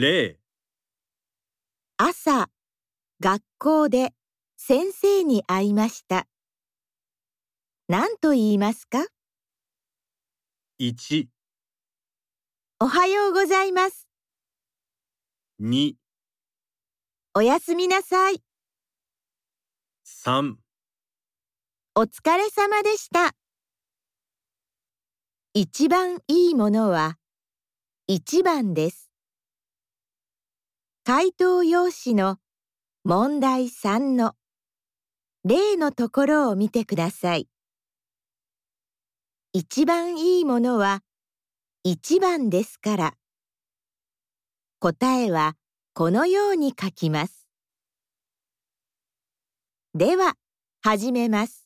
0朝、学校で先生に会いました。何と言いますか？1おはようございます。2おやすみなさい。3お疲れ様でした。一番いいものは一番です。回答用紙の問題3の例のところを見てください。一番いいものは一番ですから。答えはこのように書きます。では、始めます。